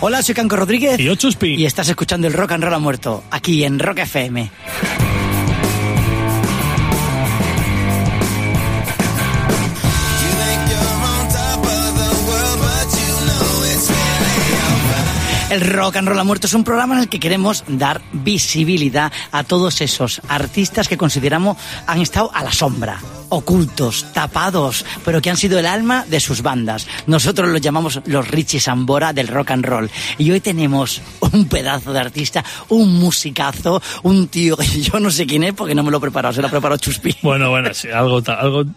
Hola, soy Canco Rodríguez. Y yo, Chuspi. Y estás escuchando el Rock and Roll ha muerto, aquí en Rock FM. El Rock and Roll ha muerto es un programa en el que queremos dar visibilidad a todos esos artistas que consideramos han estado a la sombra, ocultos, tapados, pero que han sido el alma de sus bandas. Nosotros los llamamos los Richie Sambora del rock and roll. Y hoy tenemos un pedazo de artista, un musicazo, un tío que yo no sé quién es porque no me lo he preparado, se lo ha preparado Chuspi. Bueno, bueno, sí, algo, algo. Te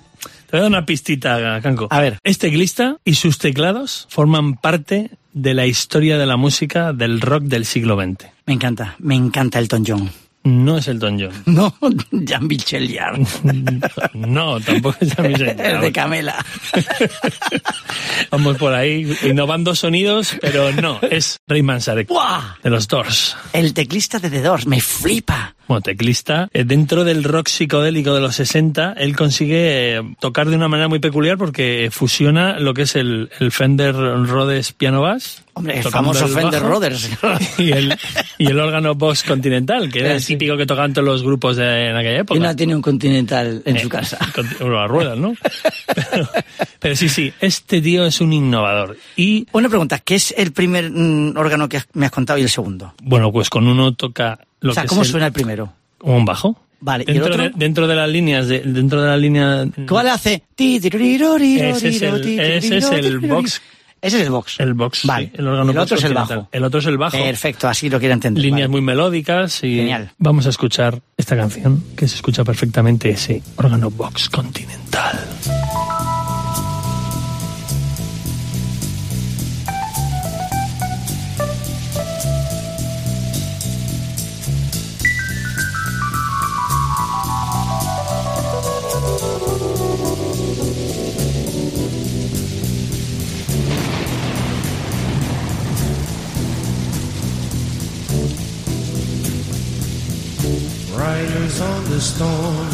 voy a dar una pistita, Canco. A ver. Este teclista y sus teclados forman parte de la historia de la música del rock del siglo XX. Me encanta, me encanta Elton John. No es Elton John. No, Jean-Michel Jarre. No, tampoco es Jean Michel. El de Camela. Vamos por ahí innovando sonidos, pero no, es Ray Manzarek ¡Buah! de los Doors. El teclista de The Doors, me flipa. Bueno, teclista. Eh, Dentro del rock psicodélico de los 60, él consigue eh, tocar de una manera muy peculiar porque fusiona lo que es el, el Fender Rhodes Piano Bass. Hombre, el famoso el Fender bajo, Rhodes. Y el, y el órgano Box Continental, que era el típico que tocaban todos los grupos de, en aquella Y época. no tiene un continental en su casa. con- bueno, las ruedas, ¿no? Pero, pero sí, sí, este tío es un innovador. Y, Una pregunta, ¿qué es el primer mm, órgano que has- me has contado y el segundo? bueno, pues con uno toca lo o sea, que ¿cómo el- suena el primero? como un bajo. Vale, ¿y el Dentro, otro? de, dentro de las líneas, de, dentro de la línea... ¿Cuál hace? Ese es el- ese es el box. Ese es el box. El box, Vale. sí, el órgano el box otro es el bajo. El otro es el bajo. Perfecto, así lo quiero entender. Líneas vale. muy melódicas y Genial. vamos a escuchar esta canción que se escucha perfectamente ese órgano box continental. Storm.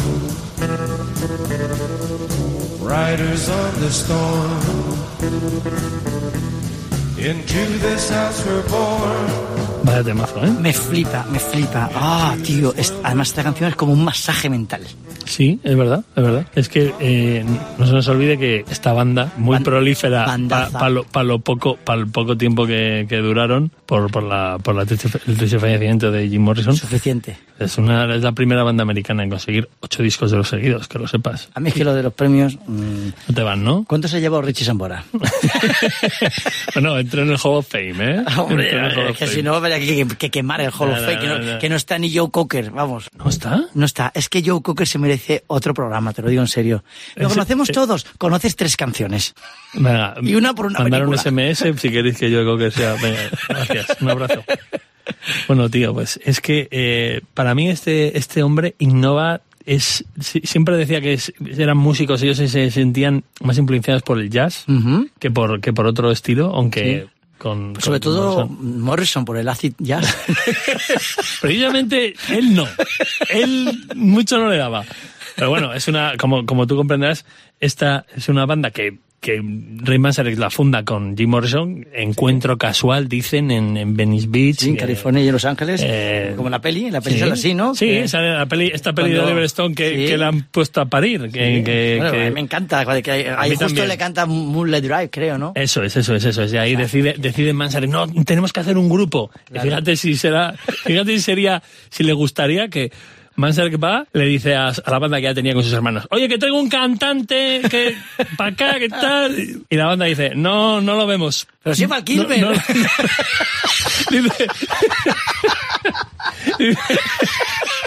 Riders on the storm. Into this house we're born. Vaya temazo, ¿eh? Me flipa, me flipa. Ah, tío, es- además esta canción es como un masaje mental. Sí, es verdad, es verdad. Es que eh, no se nos olvide que esta banda, muy Ban- prolífera para lo, pa lo poco para el poco tiempo que, que duraron por, por, la, por la triste, el triste fallecimiento de Jim Morrison, Suficiente. Es, una, es la primera banda americana en conseguir ocho discos de los seguidos, que lo sepas. A mí es que lo de los premios... mm, No te van, ¿no? ¿Cuánto se ha llevado Richie Sambora? bueno, entró en el Hall of Fame, ¿eh? Hombre, en el Hall es que si no, habría que, que quemar el Hall of No, Fame, que no, que no está ni Joe Cocker, vamos. ¿No está? No está. Es que Joe Cocker se merece otro programa, te lo digo en serio. Lo Ese- conocemos eh, todos. Conoces tres canciones. Venga, Y una por una Mandar un. SMS si queréis que creo que sea. Venga, gracias. Un abrazo. Bueno, tío, pues es que eh, para mí este, este hombre innova. Es, si- siempre decía que es- eran músicos, ellos se, se sentían más influenciados por el jazz que por que por otro estilo, aunque Sí. con Sobre con todo Morrison. Morrison por el acid jazz. Precisamente él no. Él mucho no le daba. Pero bueno, es una, como, como tú comprenderás, esta es una banda que, que Ray Manzarek la funda con Jim Morrison, encuentro casual, dicen, en, en Venice Beach. Sí, en eh, California y en Los Ángeles. eh, como la peli, la peli sí, sale así, ¿no? Sí, Que- sale la peli, esta peli de cuando- Oliver Stone que, sí. que la han puesto a parir. Que, que- Bueno, me encanta. que ahí- A mí justo le canta Moonlight Drive, creo, ¿no? Eso es, eso es, eso es. Y ahí decide, decide Manzarek, no, tenemos que hacer un grupo. Fíjate si será, fíjate si sería, si le gustaría que Manzarek va, le dice a, a la banda que ya tenía con sus hermanos, oye, que tengo un cantante, que, para acá, que tal. Y la banda dice, no, no lo vemos. Pero sí, Val Kilmer. No, no. Dice-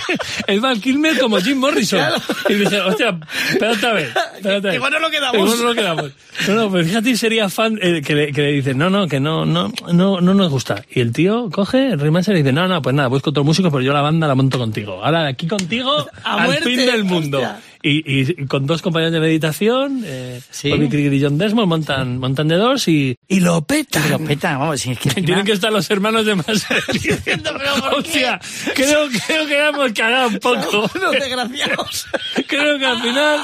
es Val Kilmer como Jim Morrison. Y dice, hostia, espérate a ver. Espérate. Igual no lo quedamos. Igual no lo quedamos. No, no, pues fíjate, sería fan eh, que, le, que le dice, no, no, que no, no, no, no nos gusta. Y el tío coge, el y dice, no, no, pues nada, busco otro músico, pero yo la banda la monto contigo. Ahora, aquí contigo, A al muerte, fin del mundo. hostia. Y, y con dos compañeros de meditación, eh, Sí. Y John Desmond montan, montan de dos y, y lo petan. Que lo petan, vamos, si es que encima- Tienen que estar los hermanos de más diciendo, ¿por qué? hostia, creo, creo que hemos cagado un poco. Los desgraciados. Creo que al final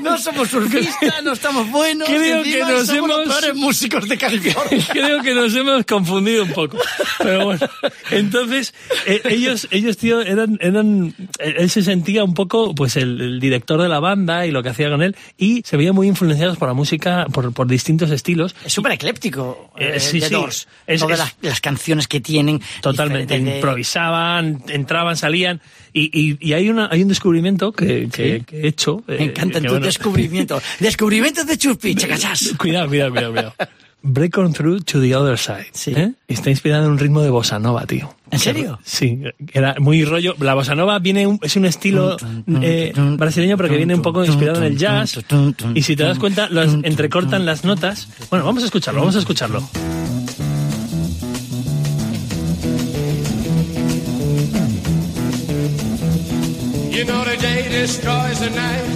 No somos surfistas, no estamos buenos. Creo que nos somos los hemos- peores músicos de California. Creo que nos hemos confundido un poco. Pero bueno, entonces eh, ellos, ellos tío, eran, eran, eh, él se sentía un poco, pues el, el director de la banda y lo que hacía con él y se veía muy influenciados por la música, por, por distintos estilos. Es súper ecléptico. Eh, eh, sí, The sí. Doors. Es- Todas es- las, las canciones que tienen. Totalmente, de- improvisaban, entraban, salían y, y, y hay una hay un descubrimiento que, que- Sí. que he hecho. eh, Me encantan que, tus bueno, descubrimientos. Descubrimientos de Chuspi, chacachas. Cuidado, cuidado, cuidado, cuidado. Break on through to the other side. Sí. ¿eh? Está inspirado en un ritmo de bossa nova, tío. ¿En serio? Sí, era muy rollo. La bossa nova viene un- es un estilo eh, brasileño, pero que viene un poco inspirado en el jazz. Y si te das cuenta, los entrecortan las notas. Bueno, vamos a escucharlo, vamos a escucharlo. You know the day destroys the night,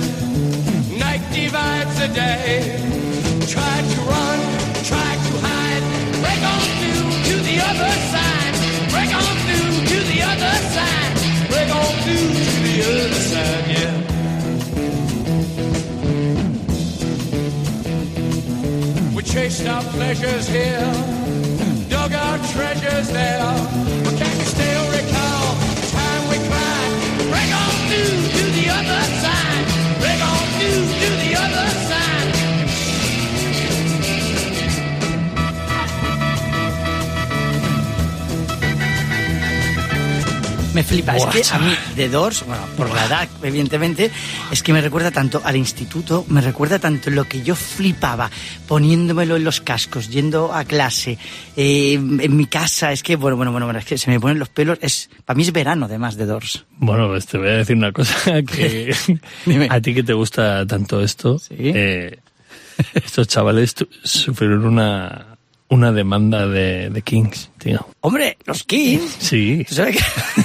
night divides the day. Try to run, to the other side, break on through to the other side, break on through to the other side, yeah. We chased our pleasures here, dug our treasures there. Me flipa. Es que a mí, The Doors, bueno, por la edad, evidentemente, es que me recuerda tanto al instituto, me recuerda tanto lo que yo flipaba poniéndomelo en los cascos, yendo a clase, eh, en mi casa. Es que, bueno, bueno, bueno, bueno, es que se me ponen los pelos. Es, para mí es verano, además, The Doors. Bueno, pues te voy a decir una cosa que a ti que te gusta tanto esto, Sí. eh, estos chavales sufrieron una, una demanda de, de Kings, tío. Hombre, los Kings. Sí. ¿tú ¿Sabes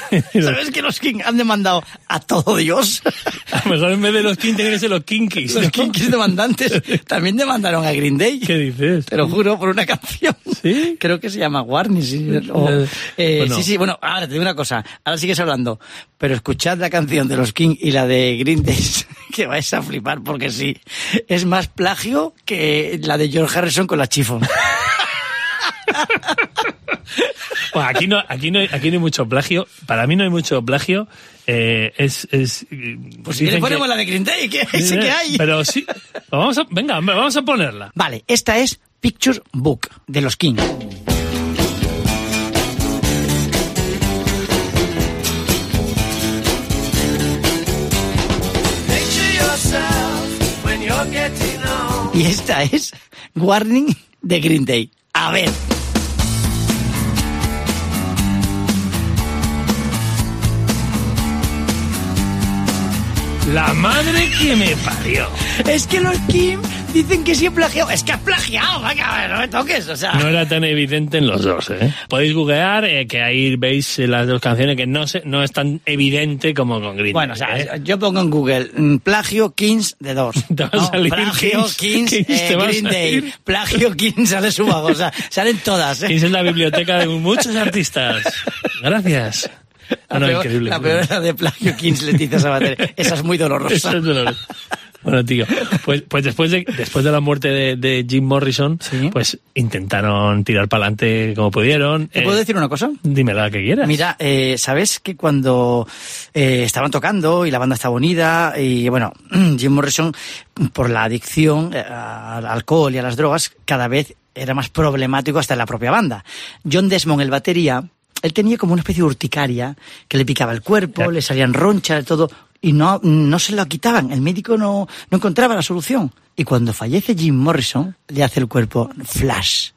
que, ¿Sabes que los Kings han demandado a todo Dios? A lo mejor en vez de los Kings tienen que ser los Kinkis. Los ¿no? Kings demandantes también demandaron a Green Day. ¿Qué dices? Te lo juro, por una canción. ¿Sí? Creo que se llama Warning. Sí, o- Eh, bueno. sí, sí, bueno, ahora te digo una cosa. Ahora sigues hablando. Pero escuchad la canción de los King y la de Green Day, que vais a flipar, porque sí. Es más plagio que la de George Harrison con la chifón. Bueno, aquí no, aquí no, hay- aquí no hay mucho plagio. Para mí no hay mucho plagio. Eh, es, es, Pues si le ponemos la de Green Day, que ese que hay. Pero sí. Vamos a, venga, vamos a ponerla. Vale, esta es Picture Book de los King. Picture yourself when you're getting on. Y esta es Warning de Green Day. A ver. La madre que me parió. Es que los Kim dicen que sí he plagiado. Es que has plagiado, venga, no me toques, o sea. No era tan evidente en los dos, ¿eh? Podéis googlear, eh, que ahí veis eh, las dos canciones que no se, no es tan evidente como con Green Bueno, o sea, ¿eh? yo pongo en Google mm, plagio Kings de dos. Te va a salir plagio Kings, Kings, Kings, eh, Green Day. Plagio Kings sale su bajo. O sea, salen todas, ¿eh? Tienes en la biblioteca de muchos artistas. Gracias. La, Ah, no, peor, increíble. la peor es la de plagio Kings, Leticia Sabater. Esa es muy dolorosa. Eso es doloroso. Bueno, tío, pues, pues después, de, después de la muerte de, de Jim Morrison, Sí. pues intentaron tirar para adelante como pudieron. ¿Te Eh, puedo decir una cosa? Dime la que quieras. Mira, eh, ¿sabes que cuando eh, estaban tocando y la banda estaba unida y bueno, Jim Morrison por la adicción eh, al alcohol y a las drogas cada vez era más problemático hasta en la propia banda. John Desmond, el batería, él tenía como una especie de urticaria que le picaba el cuerpo, Ya. le salían ronchas, todo, y no, no se lo quitaban. El médico no, no encontraba la solución. Y cuando fallece Jim Morrison, le hace el cuerpo flash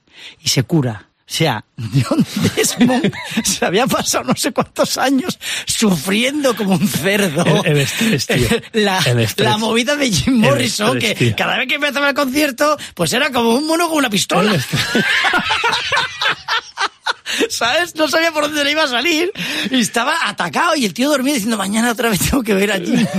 y se cura. O sea, John Desmond se había pasado no sé cuántos años sufriendo como un cerdo. El- el estrés, tío. La, El estrés. la movida de Jim Morrison, estrés, que tío. cada vez que empezaba el concierto, pues era como un mono con una pistola. ¿sabes? No sabía por dónde le iba a salir y estaba atacado y el tío dormía diciendo mañana otra vez tengo que ver allí.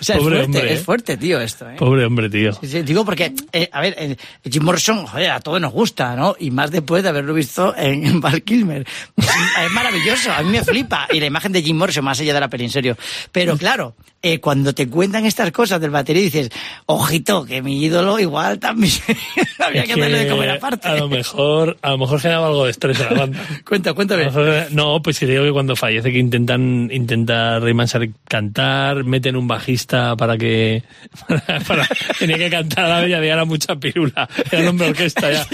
O sea, Pobre es fuerte, hombre, es fuerte, tío, esto, ¿eh? Pobre hombre, tío. Sí, sí, digo porque, eh, a ver, eh, Jim Morrison, joder, a todos nos gusta, ¿no? Y más después de haberlo visto en, en Val Kilmer. Es, maravilloso, a mí me flipa. Y la imagen de Jim Morrison, más allá de la peli, en serio. Pero claro, eh, cuando te cuentan estas cosas del batería, dices, ojito, que mi ídolo igual también había que Es darle de que comer aparte. A lo mejor, a lo mejor generaba algo de estrés Cuenta, cuéntame. No, pues digo que cuando fallece que intentan intenta Ray Manzarek cantar, meten un bajista para que para, para- tenía que cantar a la bella era mucha pirula, era el hombre orquesta ya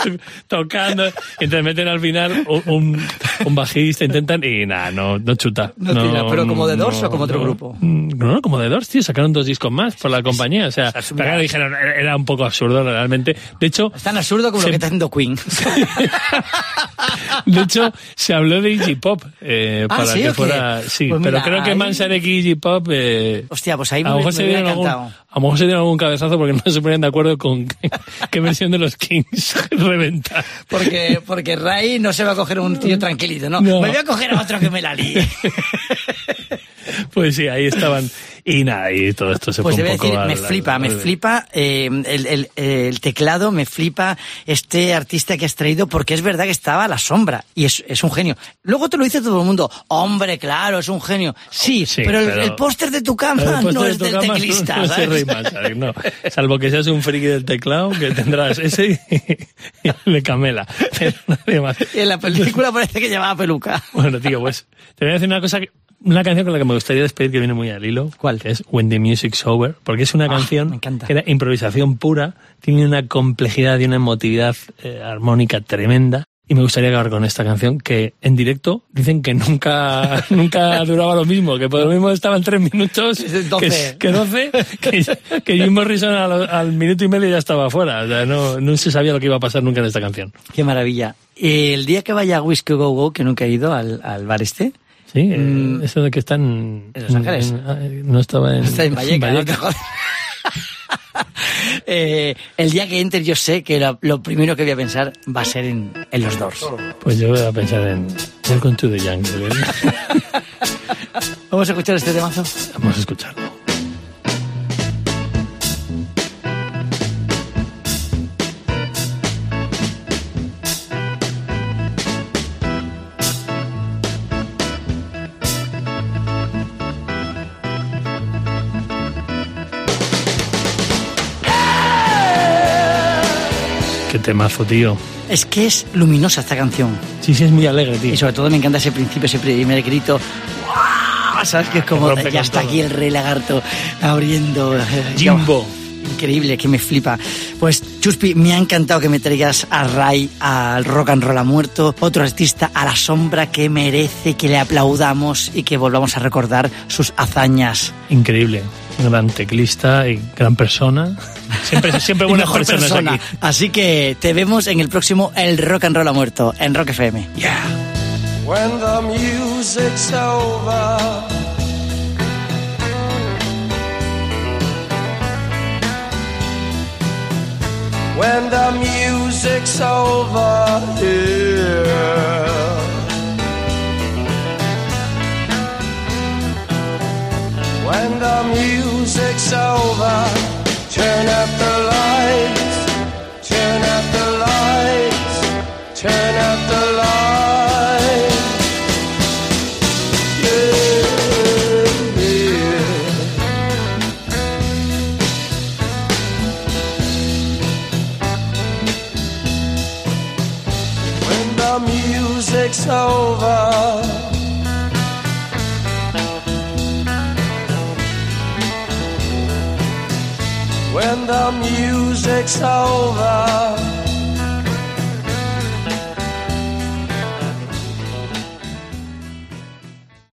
tocando, y entonces meten al final un, un, bajista, intentan y nada, no, no chuta. No tira, pero como The Doors o como otro grupo. No, no, como The Doors, tío, sacaron dos discos más por la compañía, o sea, claro, dijeron, era un poco absurdo realmente. De hecho, Es tan absurdo como lo que está haciendo Queen. De hecho, se habló de Iggy Pop eh, Ah, para ¿sí que fuera. Sí, Pues pero mira, creo que ahí- Manzarek y Iggy Pop. Eh, Hostia, pues ahí a lo mejor me se dieron algún, a lo mejor se dieron algún cabezazo porque no se ponían de acuerdo con qué, qué versión de los Kings reventar. Porque, porque Ray no se va a coger un tío tranquilito, ¿no? No. Me voy a coger a otro que me la líe. Pues sí, ahí estaban. Y nada, y todo esto se Pues fue un poco decir, me al- flipa, me flipa eh, el, el- el teclado, me flipa este artista que has traído porque es verdad que estaba a la sombra y es, es un genio. Luego te lo dice todo el mundo, hombre, claro, es un genio. Sí, Sí, pero, el- pero- el, póster de tu cama no de es del teclista, no ¿sabes? Manzarek, no. Salvo que seas un friki del teclado, que tendrás ese y el de Camela. Pero nadie más. Y en la película parece que llevaba peluca. Bueno, tío, pues te voy a decir una cosa, que- una canción con la que me gustaría despedir que viene muy al hilo. ¿Cuál? Que es When the Music's Over, porque es una Ah, canción que era improvisación pura, tiene una complejidad y una emotividad eh, armónica tremenda. Y me gustaría acabar con esta canción que en directo dicen que nunca, nunca duraba lo mismo, que por lo mismo estaban tres minutos, Es de 12. que, que 12, que, que Jim Morrison al, al minuto y medio ya estaba fuera. O sea, no, no se sabía lo que iba a pasar nunca en esta canción. Qué maravilla. El día que vaya a Whisky Go Go, que nunca he ido al, al bar este, Sí, eh, Mm. eso de que están... ¿En Los Ángeles? en- eh, no estaba en... Está en Valleca, ¿no? Te Valleca. jodes. Eh, el día que entre yo sé que lo, lo primero que voy a pensar va a ser en, en los Doors. Pues yo voy a pensar en Welcome to the Jungle. ¿eh? Vamos a escuchar este temazo. Vamos a escucharlo. Temazo, tío. Es que es luminosa esta canción. Sí, sí, es muy alegre, tío. Y sobre todo me encanta ese principio, ese primer grito. ¡Guau! ¿Sabes? Que es como ya está todo. aquí el rey lagarto abriendo. eh, Jimbo. Increíble, que me flipa. Pues, Chuspi, me ha encantado que me traigas a Ray, al rock and roll a muerto, otro artista a la sombra que merece que le aplaudamos y que volvamos a recordar sus hazañas. Increíble. Un gran teclista y gran persona. Siempre, siempre buenas mejor personas persona. aquí. Así que te vemos en el próximo El Rock and Roll a muerto, en Rock FM. when the music's over. When the music's over here. When the music's over, turn up the lights, music's over. When the music's over